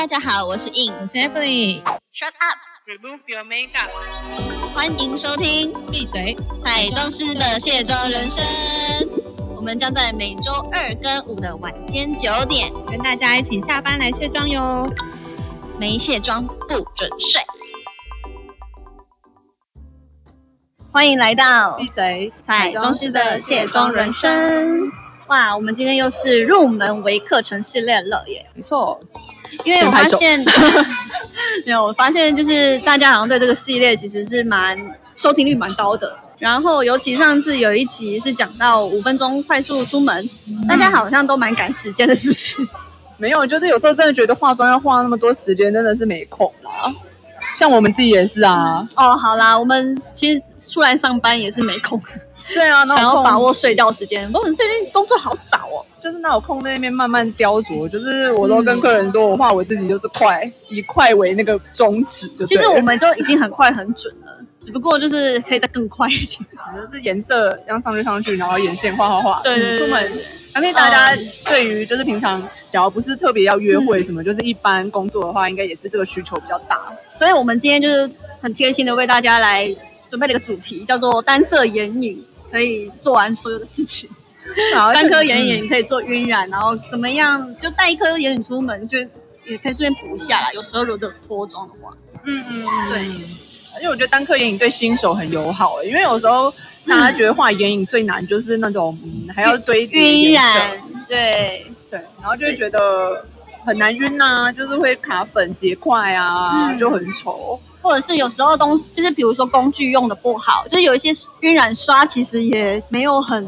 大家好，我是 In，我是 Emily。Shut up，Remove your makeup。欢迎收听闭嘴！彩妆师的卸妆人生。我们将在每周二跟五的晚间九点，跟大家一起下班来卸妆哟。没卸妆不准睡。欢迎来到闭嘴！彩妆师的卸妆人生。哇，我们今天又是入门微课程系列了耶！没错，因为我发现，没有，我发现就是大家好像对这个系列其实是蛮收听率蛮高的。然后尤其上次有一集是讲到五分钟快速出门，大家好像都蛮赶时间的，是不是？没有，就是有时候真的觉得化妆要花那么多时间，真的是没空啦。像我们自己也是啊，哦，好啦，我们其实出来上班也是没空，对啊，然后把握睡觉时间。不过我们最近工作好早哦。就是那有空在那边慢慢雕琢，就是我都跟客人说，我画我自己就是快，以快为那个宗旨就。其实我们都已经很快很准了，只不过就是可以再更快一点。就是颜色要上去上去，然后眼线画画画，对对对出门。相信大家对于就是平常，假如不是特别要约会什么，就是一般工作的话，应该也是这个需求比较大。所以我们今天就是很贴心的为大家来准备了一个主题，叫做单色眼影，可以做完所有的事情。然后单颗眼影可以做晕染，然后怎么样就带一颗眼影出门，就也可以顺便补一下啦。有时候如果有脱妆的话，嗯嗯，对，因为我觉得单颗眼影对新手很友好、欸，因为有时候大家觉得画眼影最难就是那种、嗯、还要堆叠晕染，对，对，然后就会觉得很难晕呐、就是会卡粉结块啊，嗯就很丑。或者是有时候东西就是比如说工具用的不好，就是有一些晕染刷其实也没有很，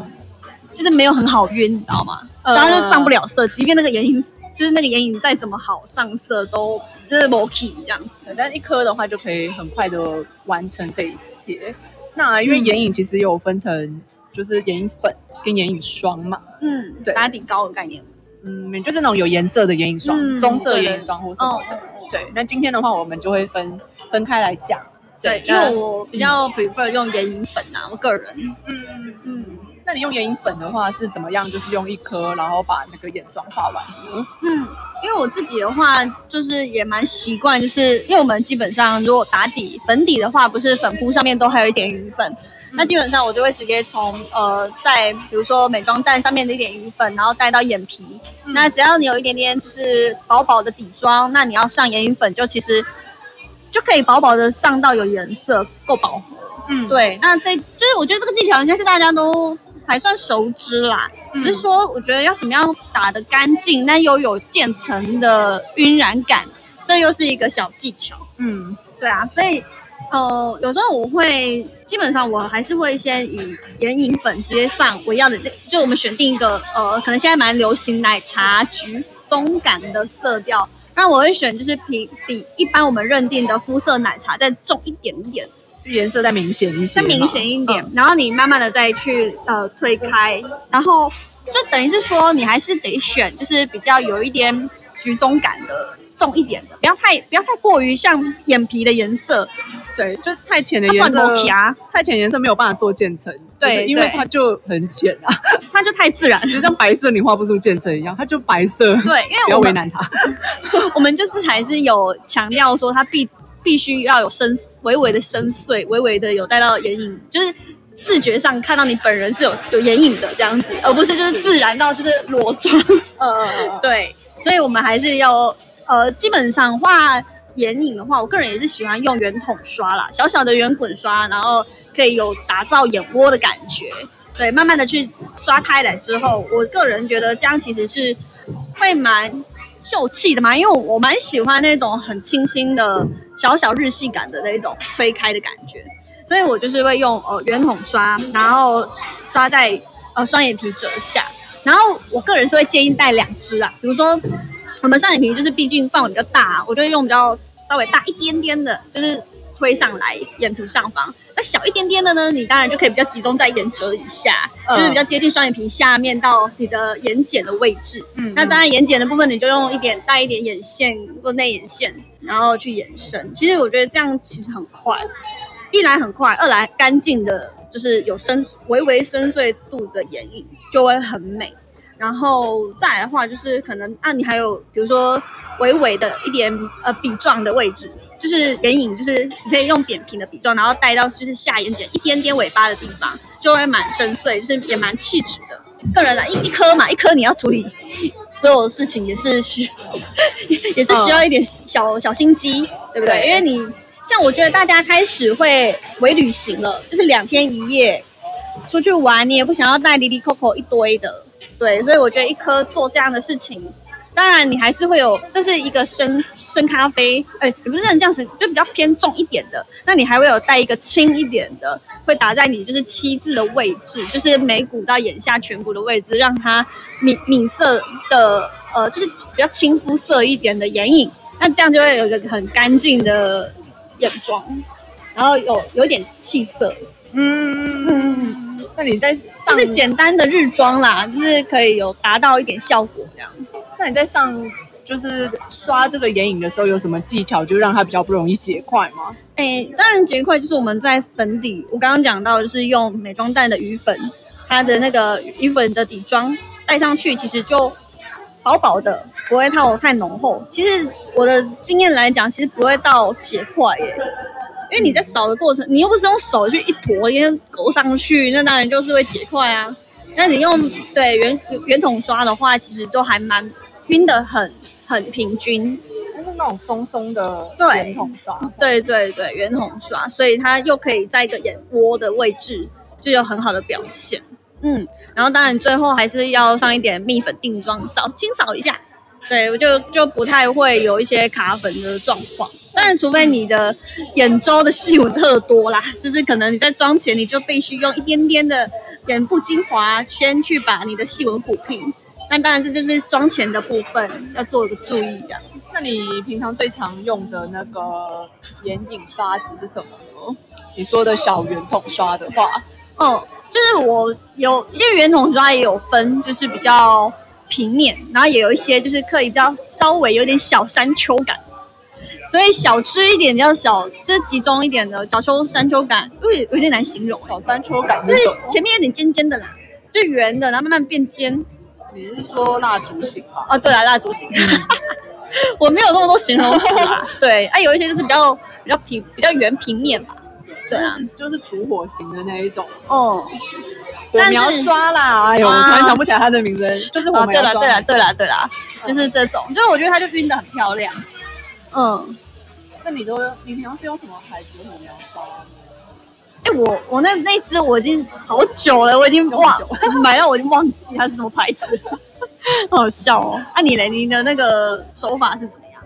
就是没有很好晕，你知道吗？嗯然后就上不了色，即便那个眼影就是那个眼影再怎么好上色，都就是 mokey 这样子。对但一颗的话就可以很快的完成这一切。那因为眼影其实有分成就是眼影粉跟眼影霜嘛，嗯，对打底膏的概念。嗯，就是那种有颜色的眼影霜，嗯棕色对眼影霜或什么的。哦对，那今天的话我们就会分分开来讲。对，因那为我比较 prefer 用眼影粉啊，我个人。嗯嗯嗯那你用眼影粉的话是怎么样？就是用一颗，然后把那个眼妆画完呢？嗯，因为我自己的话，就是也蛮习惯，就是因为我们基本上如果打底粉底的话，不是粉扑上面都还有一点余粉，那基本上我就会直接从呃在比如说美妆蛋上面的一点余粉，然后带到眼皮。那只要你有一点点就是薄薄的底妆，那你要上眼影粉，就其实就可以薄薄的上到有颜色，够饱和。嗯，对，那这就是我觉得这个技巧应该是大家都还算熟知啦，只是说我觉得要怎么样打得干净，但又有渐层的晕染感，这又是一个小技巧。嗯对啊，所以呃，有时候我会基本上我还是会先以眼影粉直接上我要的这，就我们选定一个呃，可能现在蛮流行奶茶橘棕感的色调。那我会选就是比比一般我们认定的肤色奶茶再重一点点，就颜色再明显一些，再明显一点，嗯然后你慢慢的再去呃推开，然后就等于是说你还是得选就是比较有一点橘棕感的重一点的，不要太不要太过于像眼皮的颜色，对，就太浅的颜色太浅颜色没有办法做渐层，对因为它就很浅啊，它就太自然。就像白色你画不出渐层一样，它就白色，对，因不要为我们为难它。我们就是还是有强调说它必必须要有深微微的深邃，微微的有带到眼影，就是。视觉上看到你本人是有有眼影的这样子，而不是就是自然到就是裸妆。嗯嗯嗯，对，所以我们还是要呃，基本上画眼影的话，我个人也是喜欢用圆筒刷啦，小小的圆滚刷，然后可以有打造眼窝的感觉。对，慢慢的去刷开来之后，我个人觉得这样其实是会蛮秀气的嘛，因为我我蛮喜欢那种很清新的小小日系感的那一种推开的感觉，所以我就是会用呃圆筒刷，然后刷在呃双眼皮褶下，然后我个人是会建议带两支啊，比如说我们上眼皮就是毕竟范围比较大，我就会用比较稍微大一点点的，就是推上来眼皮上方。那小一点点的呢，你当然就可以比较集中在眼褶以下，嗯就是比较接近双眼皮下面到你的眼睑的位置。嗯那当然眼睑的部分你就用一点带一点眼线或内眼线，然后去延伸。其实我觉得这样其实很快，一来很快，二来干净的，就是有深微微深邃度的眼影就会很美。然后再来的话，就是可能啊，你还有比如说微微的一点呃笔状的位置，就是眼影，就是你可以用扁平的笔状，然后带到就是下眼睑一点点尾巴的地方，就会蛮深邃，就是也蛮气质的。个人来，一一颗嘛，一颗你要处理所有事情也是需，也是需要一点小小心机，对不对？对因为你像我觉得大家开始会微旅行了，就是两天一夜出去玩，你也不想要带离离扣扣一堆的，对，所以我觉得一颗做这样的事情。当然，你还是会有，这是一个深深咖啡，哎、也不是这样子，就比较偏重一点的。那你还会有带一个轻一点的，会打在你就是七字的位置，就是眉骨到眼下颧骨的位置，让它米米色的，呃，就是比较轻肤色一点的眼影。那这样就会有一个很干净的眼妆，然后有有点气色，嗯，那你在就是简单的日妆啦，就是可以有达到一点效果这样。那你在上就是刷这个眼影的时候有什么技巧，就让它比较不容易结块吗？诶，当然结块就是我们在粉底，我刚刚讲到就是用美妆蛋的余粉，它的那个余粉的底妆带上去，其实就薄薄的，不会套太浓厚。其实我的经验来讲，其实不会到结块耶，因为你在扫的过程，你又不是用手去一坨一边勾上去，那当然就是会结块啊。那你用对圆圆筒刷的话，其实都还蛮晕的很很平均。就是那种松松的对圆筒刷，对对对，圆筒刷，所以它又可以在一个眼窝的位置就有很好的表现。嗯，然后当然最后还是要上一点蜜粉定妆扫清扫一下，对我就就不太会有一些卡粉的状况。当然，除非你的眼周的细纹特多啦，就是可能你在妆前你就必须用一点点的眼部精华先去把你的细纹抚平。那当然这就是妆前的部分要做一个注意，这样。那你平常最常用的那个眼影刷子是什么呢？你说的小圆筒刷的话，哦，就是我有，因为圆筒刷也有分，就是比较平面，然后也有一些就是刻意比较稍微有点小山丘感，所以小支一点比较小，就是集中一点的小丘山丘感，有点有点难形容、欸，小山丘感就是？前面有点尖尖的啦，就圆的，然后慢慢变尖。你是说蜡烛型吗？哦，对了，蜡烛型，我没有那么多形容词啊。对，啊，有一些就是比较比较平比较圆平面吧。对啊，就是烛火型的那一种。哦，对，但是描刷啦，哎呦，突然想不起来它的名字，就是我啊，们对了对了对了对了，就是这种，就是我觉得它就晕的很漂亮。嗯，那你都你平常是用什么牌子的火苗刷？哎、我我那那只我已经好久了，我已经忘 买到我已经忘记它是什么牌子了，好好笑哦。啊，你嘞，你的那个手法是怎么样？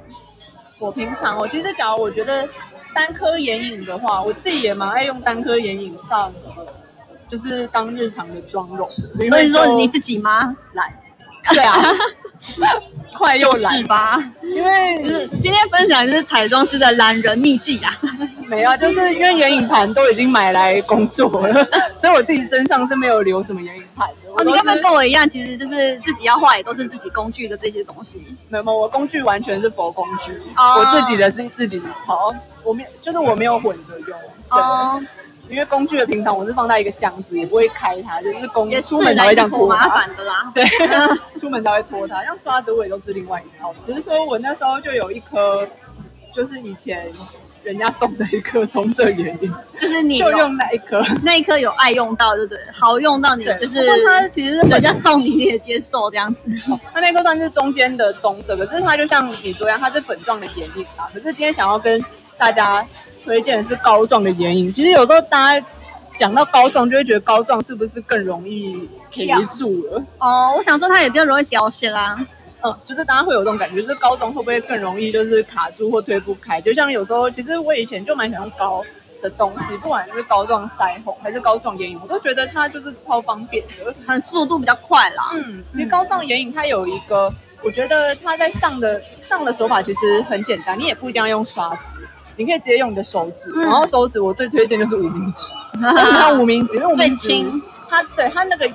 我平常我其实假如我觉得单颗眼影的话，我自己也蛮爱用单颗眼影上，就是当日常的妆容。所以说你自己吗？懒，对啊，快又就是懒，吧，因为就是今天分享的就是彩妆师的懒人秘籍啊。没有啊，就是因为眼影盘都已经买来工作了，所以我自己身上是没有留什么眼影盘的。哦，你都根本跟我一样，其实就是自己要画，也都是自己工具的这些东西。没有，我工具完全是佛工具，哦我自己的是自己的好，我没有就是我没有混着用。对，哦，因为工具的平常我是放在一个箱子，也不会开它，就是工也是出门才会这样拖麻。烦的啦。对，出门才会拖它。像刷子我也都是另外一套，只是说我那时候就有一颗，就是以前人家送的一颗棕色眼影，就是你就用那一颗。那一颗有爱用到，对不对？好用到你，就是它其实是人家送你你也接受这样子。它那颗算是中间的棕色，可是它就像你说一样，它是粉状的眼影啊。可是今天想要跟大家推荐的是膏状的眼影。其实有时候大家讲到膏状，就会觉得膏状是不是更容易 K 住了？哦，我想说它也比较容易凋谢啦。嗯，就是大家会有这种感觉，就是膏状会不会更容易就是卡住或推不开？就像有时候，其实我以前就蛮喜欢膏的东西，不管是膏状腮红还是膏状眼影，我都觉得它就是超方便的。很速度比较快啦。嗯，其实膏状眼影它有一个，我觉得它在上的上的手法其实很简单，你也不一定要用刷子，你可以直接用你的手指，嗯然后手指我最推荐就是无名指，它无名指，因为无名指最轻，它对它那个，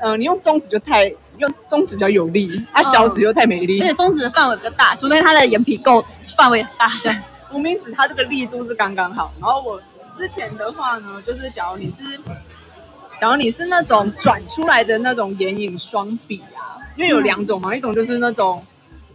呃，你用中指就太用中指比较有力，它小指又太没力而，且中指的范围比较大，除非它的眼皮够范围很大，这样。无名指它这个力度是刚刚好。然后我之前的话呢，就是假如你是，假假如你是那种转出来的那种眼影双笔啊，因为有两种嘛，一种就是那种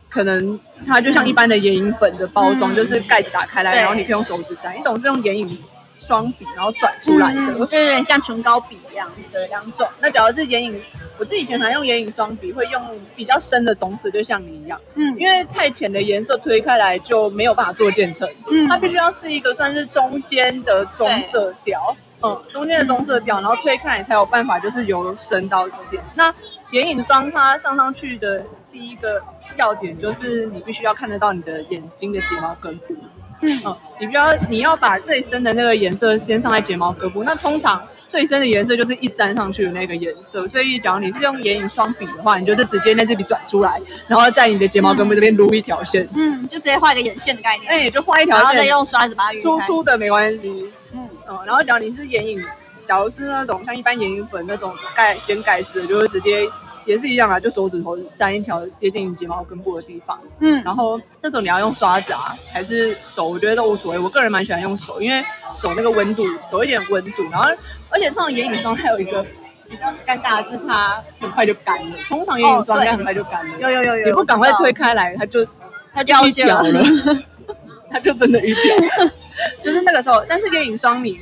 可能它就像一般的眼影粉的包装，嗯就是盖子打开来，然后你可以用手指沾；一种是用眼影双笔然后转出来的。嗯就有点像唇膏笔一样。的两种。那假如是眼影，我自己以前还用眼影双笔，会用比较深的棕色，就像你一样，嗯因为太浅的颜色推开来就没有办法做渐层，嗯它必须要是一个算是中间的棕色调。嗯，中间的棕色调，然后推开来才有办法，就是由深到浅。那眼影霜它上上去的第一个要点就是你必须要看得到你的眼睛的睫毛根部。嗯哦，你不要你要把最深的那个颜色先上在睫毛根部。那通常最深的颜色就是一沾上去的那个颜色，所以假如你是用眼影双笔的话，你就是直接那支笔转出来，然后在你的睫毛根部这边撸一条线，嗯，就直接画一个眼线的概念，那你就画一条然后再线，用刷子把它。粗粗的没关系。嗯哦，然后假如你是眼影，假如是那种像一般眼影粉那种盖先盖式的，就会直接也是一样啊，就手指头沾一条接近睫毛根部的地方。嗯，然后这时候你要用刷子啊，还是手，我觉得都无所谓。我个人蛮喜欢用手，因为手那个温度，手有一点温度。然后，而且这种眼影霜还有一个比较尴尬的是，它很快就干了。通常眼影霜应该很快就干了，有有有有，你不赶快推开，来，它就它就掉线了 它就真的一掉。就是那个时候，但是眼影霜你，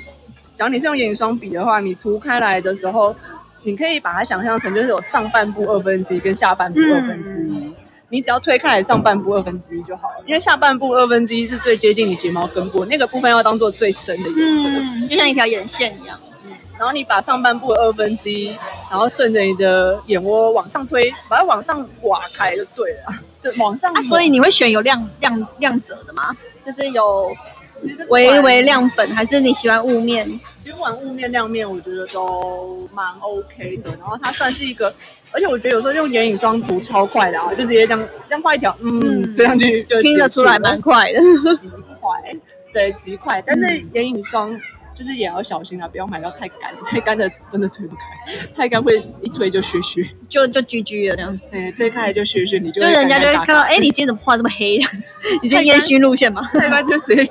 假如你是用眼影霜笔的话，你涂开来的时候，你可以把它想象成就是有上半部二分之一跟下半部二分之一。你只要推开来上半部二分之一就好了，因为下半部二分之一是最接近你睫毛根部，那个部分要当做最深的颜色。嗯，就像一条眼线一样。然后你把上半部二分之一，然后顺着你的眼窝往上推，把它往上刮开就对了，对，往上。啊，所以你会选有亮亮亮泽的吗？就是有微微亮粉，还是你喜欢雾面？其实玩雾面亮面，我觉得都蛮 OK 的。然后它算是一个，而且我觉得有时候用眼影霜涂超快的啊，就直接这样这样画一条，嗯，嗯这样去就听得出来蛮蛮快的。极快，对，极快。但是眼影霜就是也要小心啊，不要买到太干，太干的真的推不开，太干会一推就削削，就就居居了这样子，对，推开来就削削，你就就人家就会看到，哎。哎，你今天怎么画这么黑？你今天烟熏路线吗？太干就直接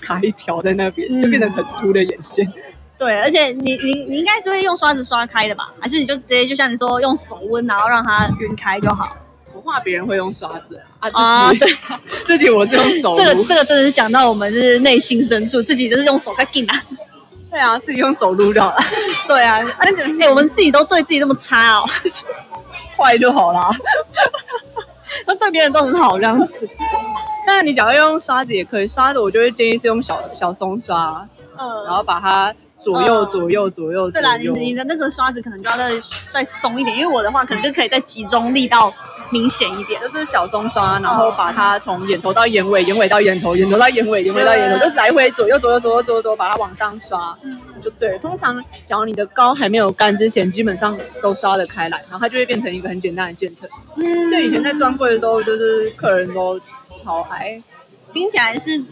卡一条在那边，就变成很粗的眼线。对，而且你你你应该是会用刷子刷开的吧？还是你就直接就像你说用手温，然后让它晕开就好？我画别人会用刷子啊，啊自己、自己我是用手这个这个真的是讲到我们就是内心深处，自己就是用手在劲啊。对啊，自己用手撸就好了，对啊，哎，我们自己都对自己这么差哦，坏就好啦。那对别人都很好这样子。那你假如用刷子也可以，刷子我就会建议是用小小松刷，嗯，然后把它左右嗯左右左右对啦，你你的那个刷子可能就要再再松一点，因为我的话可能就可以再集中力道明显一点。就是小棕刷，然后把它从眼头到眼尾，眼尾到眼头，眼头到眼尾，眼尾到眼头，就是来回左右左右左右左右左右把它往上刷，嗯就对。通常假如你的膏还没有干之前，基本上都刷得开来，然后它就会变成一个很简单的渐层。嗯就以前在专柜的时候，就是客人都超爱。听起来是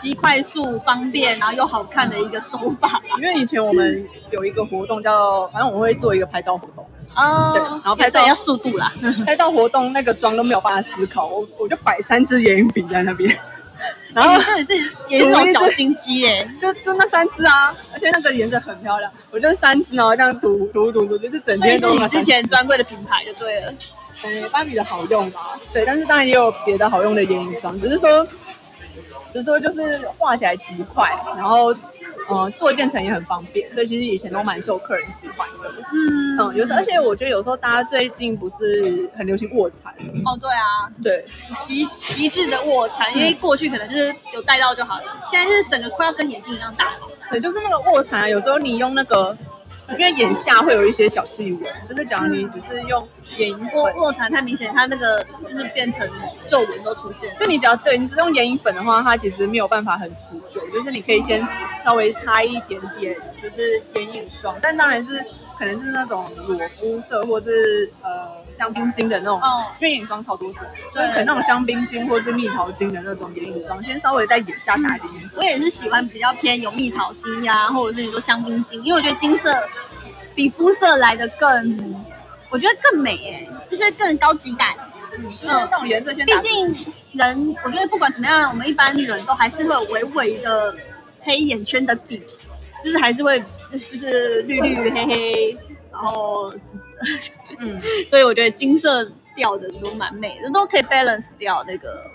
极快速、方便，然后又好看的一个手法。因为以前我们有一个活动叫，反正我们会做一个拍照活动，哦对然后拍照对要速度啦。拍照活动那个妆都没有办法思考，我我就摆三支眼影笔在那边，然后这也是也是那种小心机耶。就就那三支啊，而且那个颜色很漂亮，我就三支然后这样涂涂涂涂，就是整天都你之前专专柜的品牌就对了。嗯芭比的好用吧，对，但是当然也有别的好用的眼影霜，只是说只是说就是画起来极快，然后。呃，做渐层也很方便，所以其实以前都蛮受客人喜欢的。嗯嗯，有时候，而且我觉得有时候大家最近不是很流行卧蚕，哦，对啊，对，极极致的卧蚕，因为过去可能就是有带到就好了，现在就是整个快要跟眼镜一样大。对，就是那个卧蚕啊，有时候你用那个，因为眼下会有一些小细纹，就是讲你只是用眼影粉，卧卧蚕太明显，它那个就是变成皱纹都出现。就你只要对你只用眼影粉的话，它其实没有办法很持久，就是你可以先稍微擦一点点，就是眼影霜，但当然是可能是那种裸肤色或是呃香槟金的那种，哦因为眼影霜超多种，就对是可能那种香槟金或是蜜桃金的那种眼影霜，先稍微在眼下打一点点。我也是喜欢比较偏有蜜桃金呀、或者是你说香槟金，因为我觉得金色比肤色来的更，我觉得更美诶、就是更高级感。就是那种颜色先毕竟人，我觉得不管怎么样，我们一般人都还是会有微微的黑眼圈的底，就是还是会就是绿绿黑黑，然后紫紫，嗯，所以我觉得金色调的都蛮美的，都可以 balance 掉那个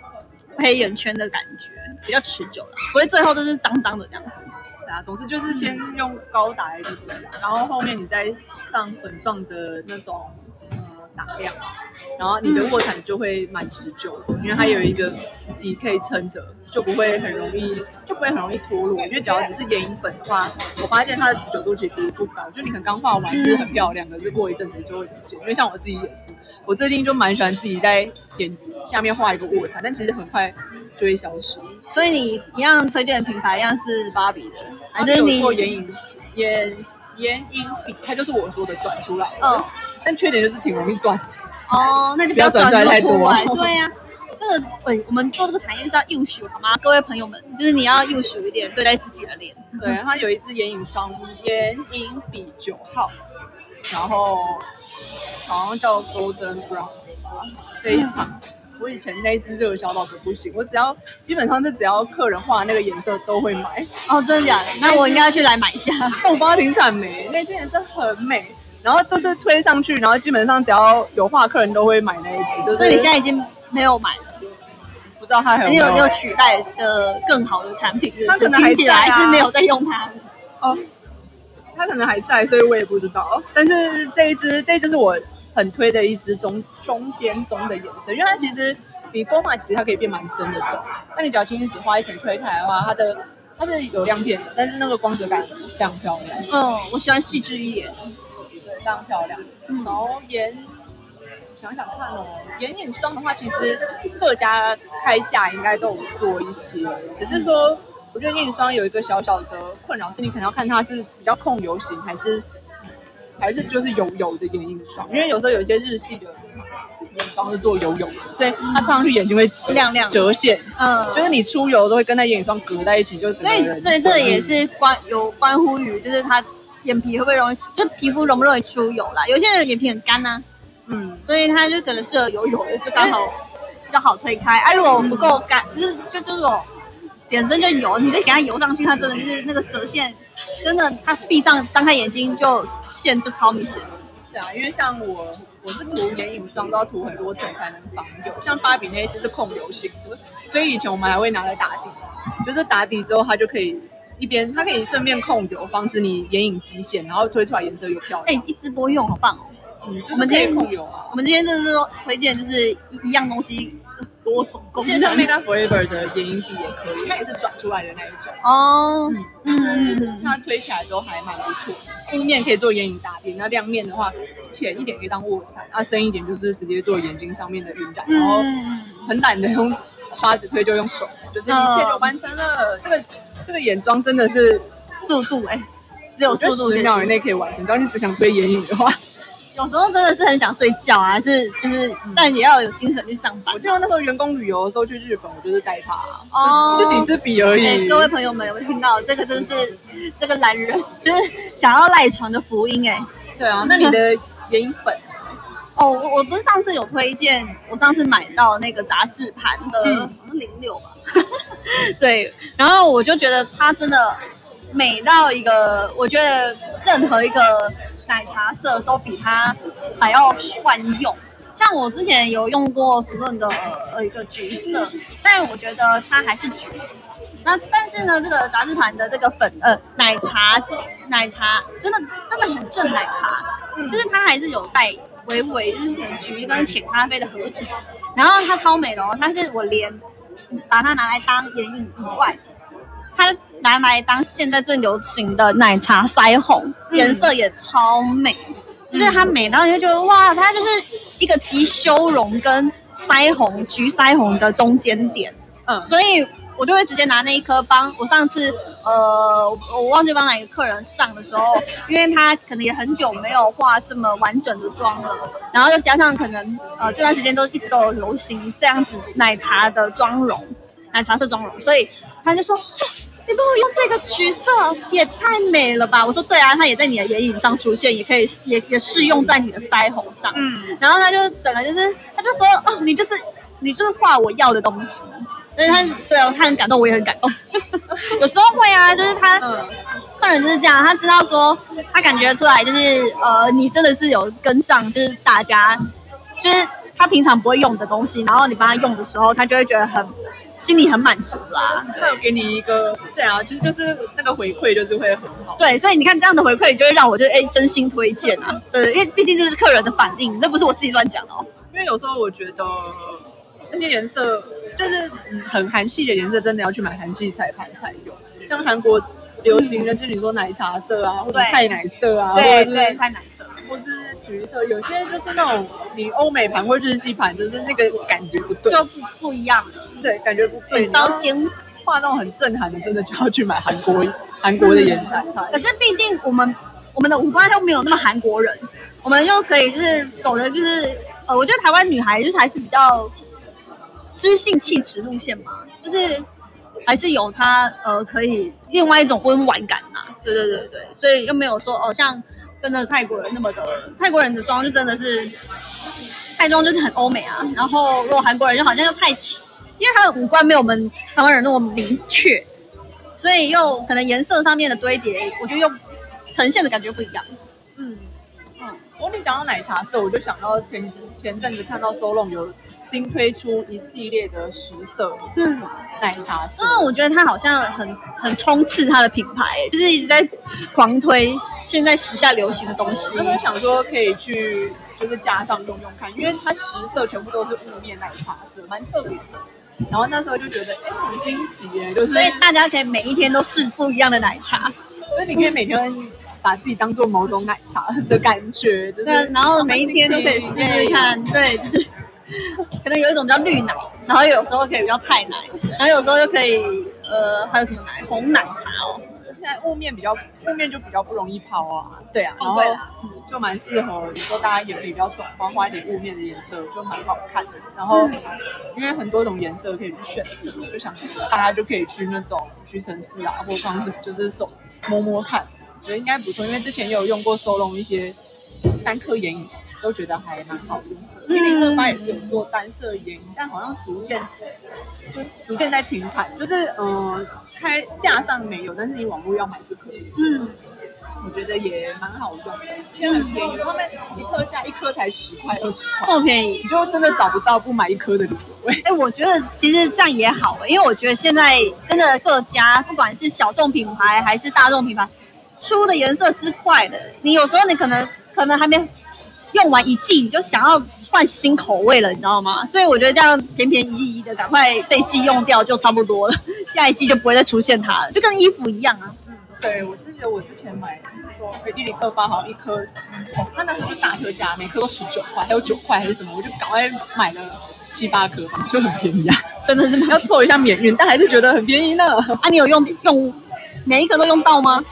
黑眼圈的感觉，比较持久了，不会最后都是脏脏的这样子。对啊，总之就是先用高打在这边，然后后面你再上粉状的那种呃打亮，然后你的卧蚕就会蛮持久的，因为它有一个底可以撑着，就不会很容易就不会很容易脱落。因为只要只是眼影粉的话，我发现它的持久度其实不高，就你可能刚画完是很漂亮的，就过一阵子就会不见。因为像我自己也是，我最近就蛮喜欢自己在眼下面画一个卧蚕，但其实很快就会消失。所以你一样推荐的品牌一样是芭比的，还是你做眼影眼眼影笔，它就是我说的转出来的，嗯但缺点就是挺容易断。哦，那就不要转出来太多出来。对呀、这个我我们做这个产业就是要优秀，好吗？各位朋友们，就是你要优秀一点对待自己的脸。对，它有一支眼影霜，眼影笔九号，然后好像叫 Golden Brown，非常。我以前那一支热销到不行，我只要基本上是只要客人画那个颜色都会买。哦，真的假的？那我应该要去来买一下。但我帮它停产没，那支颜色很美，然后都是推上去，然后基本上只要有画客人都会买那一支。就是所以你现在已经没有买了，不知道它还有没你有你有取代的更好的产品，是不是？它可能还听起来是没有在用它。哦，它可能还在，所以我也不知道。但是这一支，这一支是我很推的一支中中间棕的颜色，因为它其实你光画其实它可以变蛮深的棕，那你只要轻轻只画一层推开来的话，它的它是有亮片的，但是那个光泽感非常漂亮，嗯，我喜欢细致一点。对，非常漂亮。然后眼想想看哦，眼影霜的话，其实各家开价应该都有做一些，只是说。我觉得眼影霜有一个小小的困扰，是你可能要看它是比较控油型，还是还是就是油油的眼影霜，因为有时候有一些日系的眼霜是做油油的，所以它擦上去眼睛会亮亮折线，嗯，就是你出油都会跟那眼影霜隔在一起，就整所以所以这个也是关有关乎于，就是他眼皮会不会容易，就皮肤容不容易出油啦。有些人眼皮很干呐、嗯，所以它就可能适合油油的，就刚好比较好推开。啊，如果不够干，就是就就是我本身就油，你再给它油上去，它真的就是那个折线，真的它闭上张开眼睛就线就超明显。对啊，因为像我我是涂眼影霜都要涂很多层才能防油，像芭比那一支是控油型的，所以以前我们还会拿来打底，就是打底之后它就可以一边它可以顺便控油，防止你眼影极显，然后推出来颜色又漂哎、亮。一支多用，好棒哦！嗯，就是我们今天控油啊。我们今天真的是说推荐，就是一一样东西多种功就像 Make 能。Up Forever 的眼影笔也可以，它也是转出来的那一种。哦，嗯嗯嗯，嗯，它推起来都还蛮不错。雾面可以做眼影打底，那亮面的话浅一点可以当卧蚕，那深一点就是直接做眼睛上面的晕染，然后嗯很懒得用刷子推就用手，就是一切就完成了。这个这个眼妆真的是速度哎、只有速度十秒以内可以完成，只要你只想推眼影的话。有时候真的是很想睡觉啊，是就是，但也要有精神去上班我。记得那时候员工旅游的时候去日本，我就是带它，哦就几支笔而哎已。各位朋友们有没有听到？这个真是这个懒人，就是想要赖床的福音哎、对啊，那你的眼影粉哦，我我不是上次有推荐，我上次买到那个杂志盘的，嗯好像零六吧，对，然后我就觉得它真的美到一个，我觉得任何一个奶茶色都比它还要万用。像我之前有用过福润的呃一个橘色，但我觉得它还是橘。那但是呢，这个杂志盘的这个粉呃奶茶奶茶真的真的很正奶茶，就是它还是有带微微就是橘跟浅咖啡的合体，然后它超美的哦，它是我连把它拿来当眼影以外，它拿来当现在最流行的奶茶腮红，颜色也超美，就是它美到你就觉得哇，它就是一个集修容跟腮红橘腮红的中间点，嗯。所以我就会直接拿那一颗帮我上次呃我我忘记帮哪个客人上的时候，因为他可能也很久没有画这么完整的妆了，然后又加上可能呃这段时间都一直都有流行这样子奶茶的妆容，奶茶色妆容，所以他就说。哦你帮我用这个橘色也太美了吧！我说对啊，它也在你的眼影上出现，也可以也也适用在你的腮红上。嗯，然后他就整个就是，他就说哦，你就是你就是画我要的东西，所以他对啊，他很感动，我也很感动。有时候会啊，就是他嗯客客人就是这样，他知道说，他感觉出来就是呃，你真的是有跟上，就是大家，就是他平常不会用的东西，然后你帮他用的时候，他就会觉得很心里很满足啦。他有给你一个，对啊，其实就是那个回馈就是会很好。对，所以你看这样的回馈，就会让我就哎真心推荐啊。对，因为毕竟这是客人的反应，这不是我自己乱讲的哦。因为有时候我觉得那些颜色就是嗯很韩系的颜色，真的要去买韩系彩盘才有。像韩国流行的，就是你说奶茶色啊，或者对太奶色啊，或者对对，是太奶色。或是橘色，有些就是那种你欧美盘或日系盘，就是那个感觉不对，就不不一样了，对，感觉不对。刀尖。画那种很震撼的，真的就要去买韩国韩国的颜彩盘。可是毕竟我们我们的五官都没有那么韩国人，我们又可以就是走的就是呃，我觉得台湾女孩就是还是比较知性气质路线嘛，就是还是有她呃可以另外一种温婉感呐、对对对对，所以又没有说哦像真的泰国人那么的泰国人的妆就真的是泰妆就是很欧美啊，然后如果韩国人就好像又太气，因为他的五官没有我们台湾人那么明确。所以又可能颜色上面的堆叠，我觉得又呈现的感觉不一样。嗯嗯，我跟你讲到奶茶色，我就想到前前阵子看到 Solon 有新推出一系列的十色嗯，奶茶色因，为我觉得它好像很很冲刺它的品牌，就是一直在狂推现在时下流行的东西我。就想说可以去就是加上用用看，因为它十色全部都是雾面奶茶色，蛮特别的。然后那时候就觉得，哎，很新奇耶，就是所以大家可以每一天都试不一样的奶茶，所以你可以每天把自己当做某种奶茶的感觉，就是对，然后每一天都可以试试看，对，就是 可能有一种叫绿奶，然后有时候可以比较泰奶，然后有时候又可以呃还有什么奶红奶茶哦什么的。现在雾面比较雾面就比较不容易抛啊，对啊，然后就蛮适合，你说大家眼里比较肿，花花一点雾面的颜色就蛮好看的。然后因为很多种颜色可以去选择，就想大家就可以去那种屈臣氏啊，或方式就是手摸摸看，我觉得应该不错。因为之前也有用过收拢一些单颗眼影，都觉得还蛮好用的。因为零二八也是有做单色眼影，但好像逐渐就逐渐在停产，就是嗯、呃开架上没有，但是你网络要买是可以的。嗯，我觉得也蛮好用的，现在很便宜，他们一颗价一颗才十块二十块，这么便宜。你就真的找不到不买一颗的理由。哎，哎、我觉得其实这样也好、因为我觉得现在真的各家不管是小众品牌还是大众品牌，出的颜色之快的，你有时候你可能可能还没用完一季，你就想要换新口味了，你知道吗？所以我觉得这样便便宜宜的，赶快这一季用掉就差不多了，下一季就不会再出现它了，就跟衣服一样啊。嗯对我记得我之前买说一零二八好像一颗，哦，它那时候就大特价，每颗都十九块，还有九块还是什么，我就赶快买了七八颗吧，就很便宜啊，真的是？要凑一下免运，但还是觉得很便宜呢。啊，你有用用每一颗都用到吗？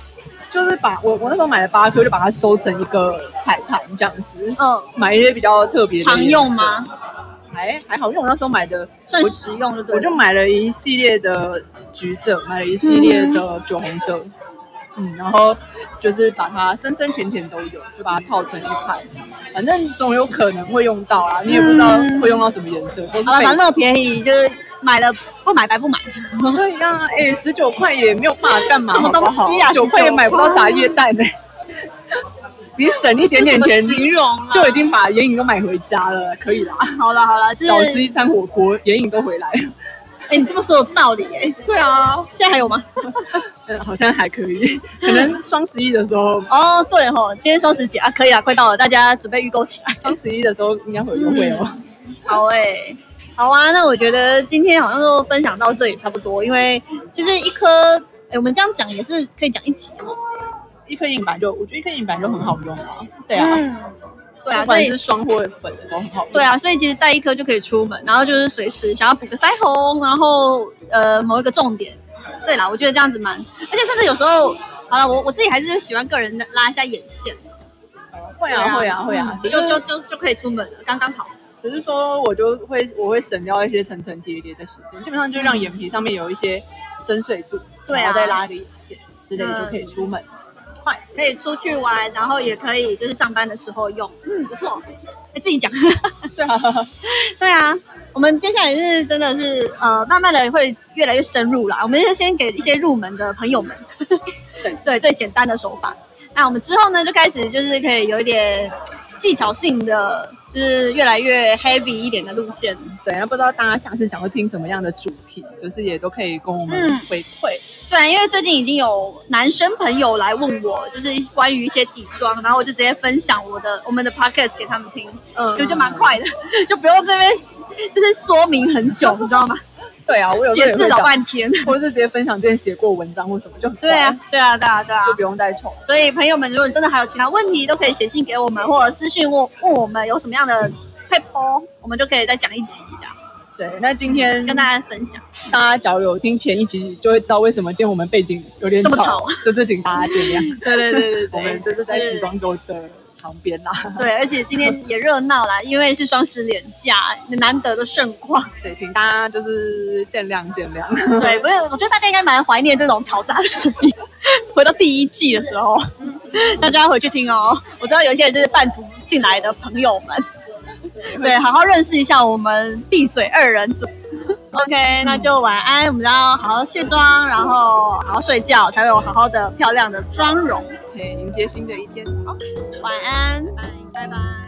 就是把我我那时候买了八颗，就把它收成一个彩盘这样子，嗯，买一些比较特别的常用吗？还还好，因为我那时候买的算实用就。我就买了一系列的橘色，买了一系列的酒红色，嗯，然后就是把它深深浅浅都有，就把它套成一盘，反正总有可能会用到啊，你也不知道会用到什么颜色，好了，反正便宜，就是买了不买白不买。对呀，哎，十九块也没有办法干嘛，什么东西啊九块也买不到茶叶蛋呢、你省一点点钱形容啊就已经把眼影都买回家了，可以啦。好了好了，少吃一餐火锅，眼影都回来了。哎、你这么说有道理哎、对啊，现在还有吗？嗯，好像还可以，可能双十一的时候，哦，对吼，今天双十几啊，可以啊，快到了，大家准备预购起来。双十一的时候应该会有优惠哦。好哎、好啊，那我觉得今天好像都分享到这里差不多，因为其实一颗，哎、我们这样讲也是可以讲一集哦。一颗眼板就，我觉得一颗眼板就很好用啊。对啊，嗯，对啊，不管是双或粉的都很好用。对啊，所以其实带一颗就可以出门，然后就是随时想要补个腮红，然后呃某一个重点。对啦，我觉得这样子蛮，而且甚至有时候，好了，我我自己还是喜欢个人拉一下眼线，会啊会啊会啊，就就就就可以出门了，刚刚好。只是说我就会我会省掉一些层层叠叠的时间，基本上就让眼皮上面有一些深邃度，对啊再拉个眼线之类的就可以出门。快，可以出去玩，然后也可以就是上班的时候用，嗯，不错。哎，自己讲，对啊，对啊。我们接下来是真的是呃，慢慢的会越来越深入啦。我们就先给一些入门的朋友们，对，对，最简单的手法。那我们之后呢，就开始就是可以有一点技巧性的，就是越来越 heavy 一点的路线。对，那不知道大家下次想要听什么样的主题，就是也都可以跟我们嗯回馈。对，因为最近已经有男生朋友来问我，就是关于一些底妆，然后我就直接分享我的我们的 podcast 给他们听，嗯就就蛮快的，就不用这边就是说明很久，你知道吗？对啊，我有解释老半天。或者是直接分享之前写过文章或什么，就很对啊，，对啊，对啊，对啊就。不用再重。所以朋友们，如果你真的还有其他问题，都可以写信给我们，或者私信问问我们有什么样的配播，我们就可以再讲一集这样对，那今天跟大家分享。大家假如有听前一集，就会知道为什么今天我们背景有点这么吵吵，就是请大家见谅。对对对对 我们这是在时装周的旁边啦。对，而且今天也热闹啦，因为是双十连假，难得的盛况。对，请大家就是见谅见谅。对，不是，我觉得大家应该蛮怀念这种嘈杂的声音。回到第一季的时候，大家回去听哦。我知道有一些人是半途进来的朋友们，对，好好认识一下我们闭嘴二人组。OK，那就晚安，我们要好好卸妆，然后好好睡觉，才会有好好的漂亮的妆容。可以迎接新的一天。好。晚安，拜拜。